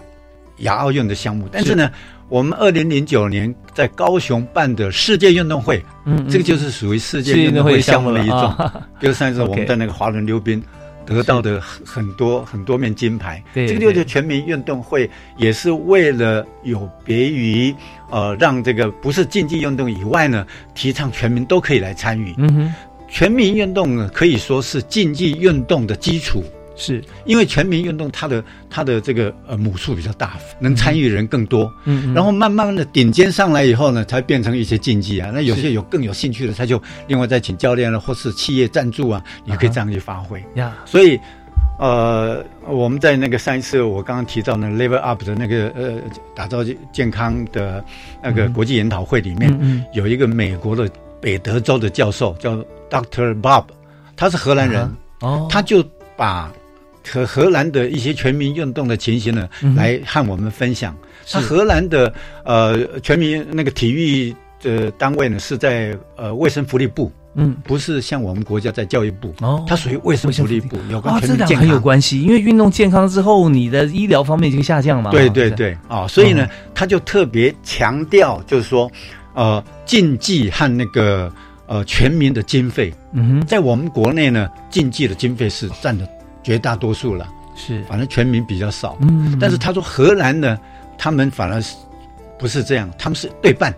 Speaker 2: 亚奥运的项目，但是呢。我们二零零九年在高雄办的世界运动会，嗯，这个就是属于世界运动会项目的一种。就上一次我们在那个滑轮溜冰，得到的很很多很多面金牌。
Speaker 1: 对
Speaker 2: 这个就是全民运动会，也是为了有别于呃，让这个不是竞技运动以外呢，提倡全民都可以来参与。
Speaker 1: 嗯哼，
Speaker 2: 全民运动呢，可以说是竞技运动的基础。
Speaker 1: 是
Speaker 2: 因为全民运动它的它的这个呃母数比较大，能参与人更多，
Speaker 1: 嗯嗯。
Speaker 2: 然后慢慢的顶尖上来以后呢，才变成一些竞技啊。那有些有更有兴趣的，他就另外再请教练了，或是企业赞助啊，你可以这样去发挥。
Speaker 1: 呀，
Speaker 2: 所以，呃，我们在那个上一次我刚刚提到那 Level Up 的那个呃打造健康的那个国际研讨会里面，
Speaker 1: 嗯嗯。
Speaker 2: 有一个美国的北德州的教授叫 Dr. Bob，他是荷兰人，
Speaker 1: 哦，
Speaker 2: 他就把和荷兰的一些全民运动的情形呢，
Speaker 1: 嗯
Speaker 2: 来和我们分享。
Speaker 1: 是。
Speaker 2: 那荷兰的呃全民那个体育的单位呢，是在呃卫生福利部。
Speaker 1: 嗯，
Speaker 2: 不是像我们国家在教育部，
Speaker 1: 哦。
Speaker 2: 它属于卫生福利部，有关
Speaker 1: 啊，
Speaker 2: 全民健康。
Speaker 1: 这两很有关系，因为运动健康之后，你的医疗方面已经下降嘛。
Speaker 2: 对对对，啊、所以呢，他就特别强调，就是说，呃，竞技和那个呃全民的经费，
Speaker 1: 嗯哼，
Speaker 2: 在我们国内呢，竞技的经费是占的绝大多数了，
Speaker 1: 是，
Speaker 2: 反正全民比较少。
Speaker 1: 嗯
Speaker 2: 但是他说荷兰呢，他们反而是不是这样，他们是对半，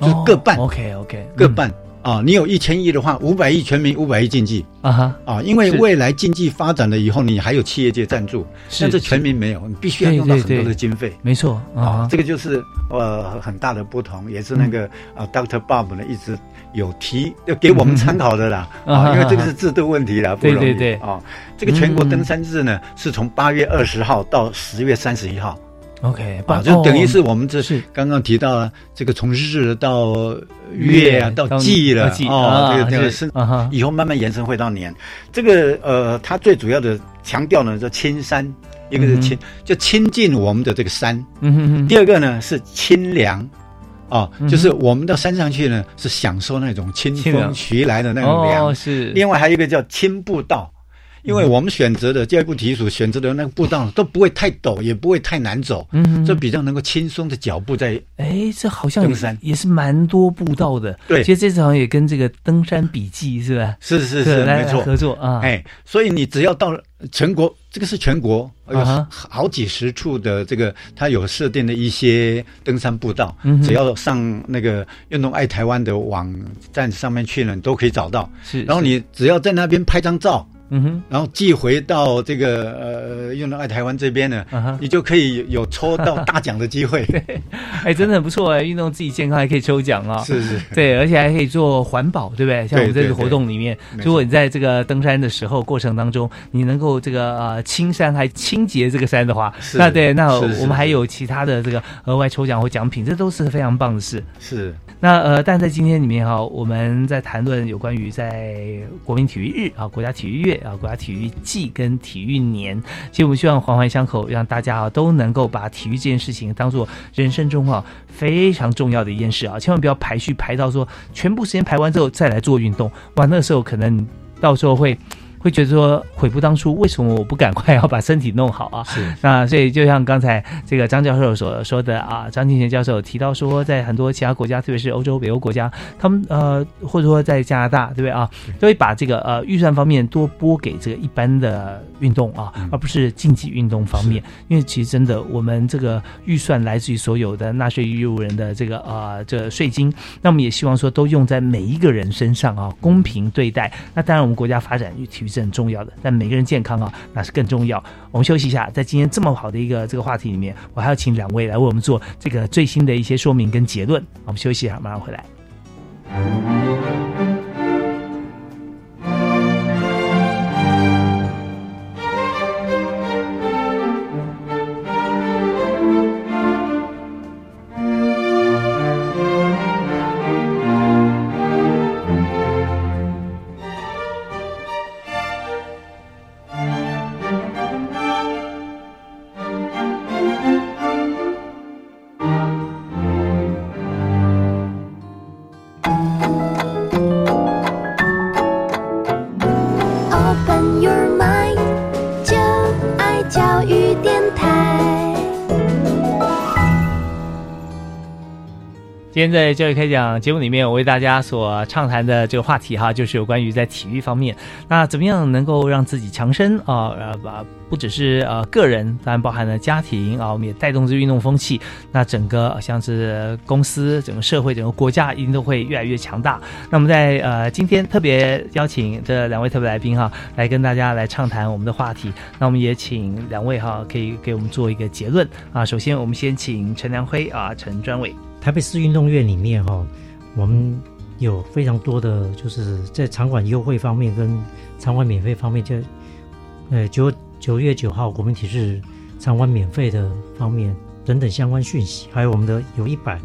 Speaker 2: 就是各半、
Speaker 1: OK OK，
Speaker 2: 各半。啊，你有一千亿的话，五百亿全民，五百亿经济。
Speaker 1: 啊哈。
Speaker 2: 啊，因为未来经济发展了以后，你还有企业界赞助，
Speaker 1: 是
Speaker 2: 但是全民没有，你必须要用到很多的经费。
Speaker 1: 没错啊，
Speaker 2: 这个就是呃很大的不同，也是那个
Speaker 1: 嗯
Speaker 2: 啊、，Doctor Bob 呢一直有提要给我们参考的啦。
Speaker 1: 嗯
Speaker 2: 啊，因为这个
Speaker 1: 啊
Speaker 2: 是制度问题啦，不容易。
Speaker 1: 对对
Speaker 2: 啊。这个全国登山日呢是从八月二十号到十月三十一号。
Speaker 1: OK，
Speaker 2: 啊，就等于是
Speaker 1: 哦
Speaker 2: 我们这是刚刚提到了这个从日到月啊到
Speaker 1: 到
Speaker 2: 季了
Speaker 1: 啊
Speaker 2: 这个这个
Speaker 1: 是
Speaker 2: 以后慢慢延伸会到年。这个呃，它最主要的强调呢叫亲山，一个是亲，就亲近我们的这个山。
Speaker 1: 嗯哼哼
Speaker 2: 第二个呢是清凉。啊，就是我们到山上去呢，是享受那种清风徐来的那种凉。
Speaker 1: 哦是
Speaker 2: 另外还有一个叫亲步道，因为我们选择的教育部体署选择的那个步道都不会太陡，也不会太难走，
Speaker 1: 嗯哼
Speaker 2: 这比较能够轻松的脚步在
Speaker 1: 哎，这好像
Speaker 2: 登山
Speaker 1: 也是蛮多步道的。
Speaker 2: 对
Speaker 1: 其实这次好像也跟这个登山笔记是吧？
Speaker 2: 是是是没错
Speaker 1: 合作啊。
Speaker 2: 哎，所以你只要到全国，这个是全国有好几十处的这个，它有设定的一些登山步道，
Speaker 1: 嗯
Speaker 2: 只要上那个运动爱台湾的网站上面去呢，你都可以找到。
Speaker 1: 是
Speaker 2: 然后你只要在那边拍张照。
Speaker 1: 嗯哼，
Speaker 2: 然后寄回到这个呃运动爱台湾这边呢，你就可以有抽到大奖的机会。
Speaker 1: 哎，真的很不错哎，运动自己健康还可以抽奖啊、
Speaker 2: 是是。
Speaker 1: 对，而且还可以做环保，对不对？像我们这个活动里面，如果你在这个登山的时候过程当中，你能够这个呃清山还清洁这个山的话，
Speaker 2: 是
Speaker 1: 那对，那我们还有其他的这个额外抽奖或奖品，这都是非常棒的事。
Speaker 2: 是。
Speaker 1: 那呃，但在今天里面哈，我们在谈论有关于在国民体育日啊、国家体育月啊、国家体育季跟体育年，其实我们希望环环相扣，让大家啊都能够把体育这件事情当做人生中啊非常重要的一件事啊，千万不要排序排到说全部时间排完之后再来做运动，哇，那时候可能到时候会。会觉得说悔不当初，为什么我不赶快要把身体弄好啊？
Speaker 2: 是
Speaker 1: 那所以就像刚才这个张教授所说的啊，张敬贤教授提到说，在很多其他国家，特别是欧洲、北欧国家，他们呃或者说在加拿大，对不对啊？都会把这个呃预算方面多拨给这个一般的运动啊，而不是竞技运动方面。因为其实真的，我们这个预算来自于所有的纳税义务人的这个呃这个税金，那我们也希望说都用在每一个人身上啊，公平对待。那当然，我们国家发展与体育是很重要的，但每个人健康啊，那是更重要。我们休息一下，在今天这么好的一个这个话题里面，我还要请两位来为我们做这个最新的一些说明跟结论。我们休息一下，马上回来。今天在教育开讲节目里面，我为大家所畅谈的这个话题哈，就是有关于在体育方面，那怎么样能够让自己强身啊？呃，把不只是呃个人，当然包含了家庭啊，我们也带动这运动风气。那整个像是公司、整个社会、整个国家，一定都会越来越强大。那我们在呃今天特别邀请这两位特别来宾哈，来跟大家来畅谈我们的话题。那我们也请两位哈，可以给我们做一个结论啊。首先，我们先请陈良辉啊，陈专委。
Speaker 3: 台北市运动院里面哈，我们有非常多的，就是在场馆优惠方面跟场馆免费方面，就呃九九月九号国民体育场馆免费的方面等等相关讯息，还有我们的有一百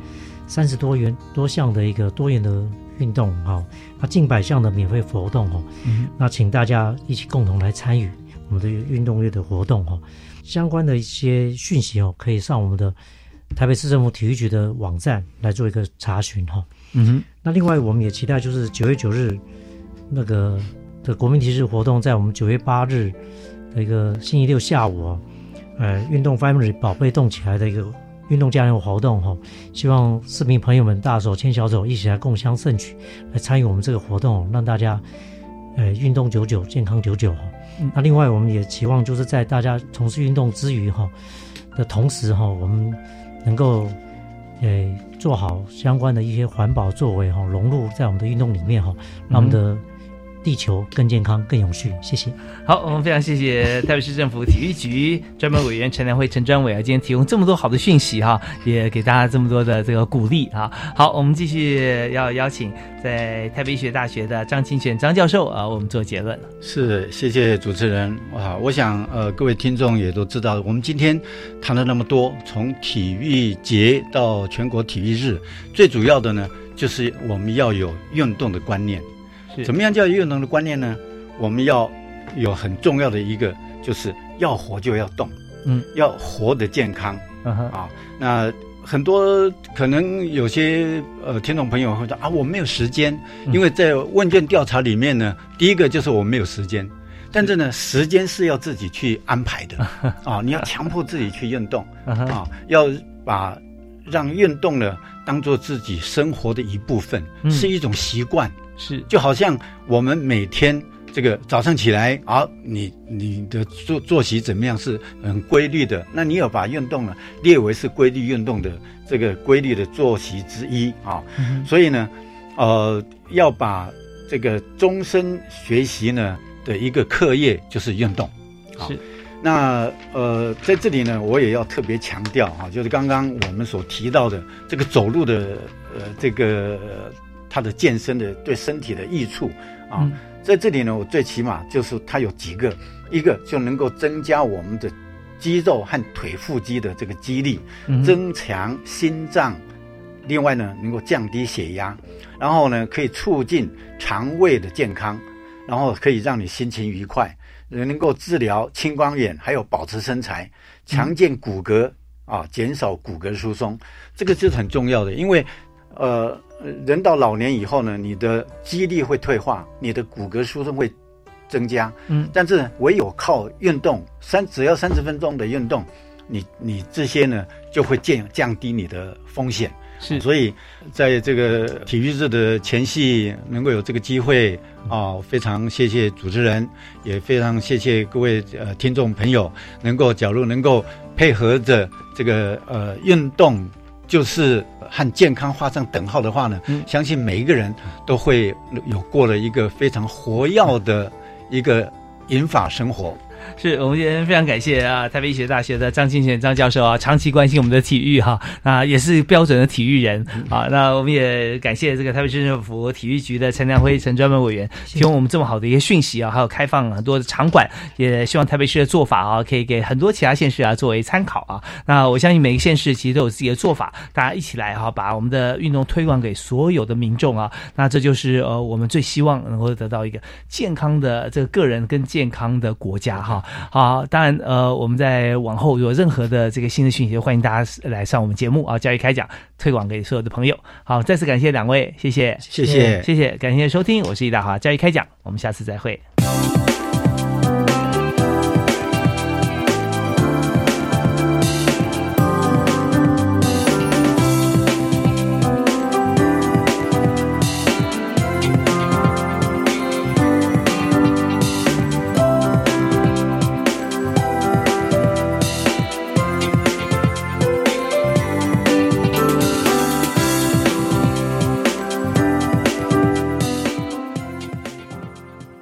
Speaker 3: 三十多元多项的一个多元的运动哈，那近百项的免费活动哈，那请大家一起共同来参与我们的运动月的活动哈，相关的一些讯息哦，可以上我们的。台北市政府体育局的网站来做一个查询哈，
Speaker 1: 嗯哼。
Speaker 3: 那另外我们也期待就是九月九日那个的国民体育活动，在我们九月八日的一个星期六下午啊，呃，运动 Family 宝贝动起来的一个运动加油活动哈，希望市民朋友们大手牵小手一起来共襄盛举，来参与我们这个活动，让大家呃运动久久，健康久久哈。那另外我们也期望就是在大家从事运动之余哈的同时哈，我们能够，诶，做好相关的一些环保作为哈，融入在我们的运动里面哈，让我们的地球更健康、更永续。谢谢。
Speaker 1: 好，我们非常谢谢 台北市政府体育局专门委员陈良辉陈专委啊，今天提供这么多好的讯息哈，也给大家这么多的这个鼓励啊。好，我们继续要邀请在台北医学大学的张清泉张教授啊，我们做结论。
Speaker 2: 是，谢谢主持人啊。我想呃，各位听众也都知道，我们今天谈了那么多，从体育节到全国体育日，最主要的呢，就是我们要有运动的观念。怎么样叫运动的观念呢？我们要。有很重要的一个，就是要活就要动，
Speaker 1: 嗯，
Speaker 2: 要活得健康，啊，那很多可能有些呃听众朋友会说啊，我没有时间，因为在问卷调查里面呢，第一个就是我没有时间，但是呢，时间是要自己去安排的。啊，你要强迫自己去运动。啊，要把让运动呢当做自己生活的一部分，是一种习惯，
Speaker 1: 是
Speaker 2: 就好像我们每天。这个早上起来啊，你你的作作息怎么样是很规律的？那你有把运动呢列为是规律运动的这个规律的作息之一啊？所以呢，呃，要把这个终身学习呢的一个课业就是运动。
Speaker 1: 是。
Speaker 2: 那呃，在这里呢，我也要特别强调哈，就是刚刚我们所提到的这个走路的呃这个它的健身的对身体的益处啊。在这里呢，我最起码就是它有几个，一个就能够增加我们的肌肉和腿腹肌的这个肌力，增强心脏，另外呢能够降低血压，然后呢可以促进肠胃的健康，然后可以让你心情愉快，能够治疗青光眼，还有保持身材，强健骨骼啊，减少骨骼疏松，这个是很重要的，因为呃。人到老年以后呢，你的肌力会退化，你的骨骼疏松会增加。
Speaker 1: 嗯，
Speaker 2: 但是唯有靠运动，三只要三十分钟的运动，你你这些呢就会降降低你的风险。
Speaker 1: 是，
Speaker 2: 所以在这个体育日的前夕，能够有这个机会啊，非常谢谢主持人，也非常谢谢各位呃听众朋友，能够假如能够配合着这个呃运动，就是。和健康画上等号的话呢，相信每一个人都会有过了一个非常活跃的一个饮法生活。
Speaker 1: 是我们今天非常感谢啊，台北医学大学的张清贤张教授啊，长期关心我们的体育哈，那也是标准的体育人啊。那我们也感谢这个台北市政府体育局的陈良辉陈专门委员提供我们这么好的一些讯息啊，还有开放很多的场馆，也希望台北市的做法啊，可以给很多其他县市啊作为参考啊。那我相信每个县市其实都有自己的做法，大家一起来哈，把我们的运动推广给所有的民众啊。那这就是呃我们最希望能够得到一个健康的这个个人跟健康的国家哈。好，当然，呃，我们在往后有任何的这个新的讯息，欢迎大家来上我们节目啊，教育开讲，推广给所有的朋友。好，再次感谢两位，谢谢，
Speaker 2: 谢谢，
Speaker 1: 谢谢，感谢收听，我是易大华，教育开讲，我们下次再会。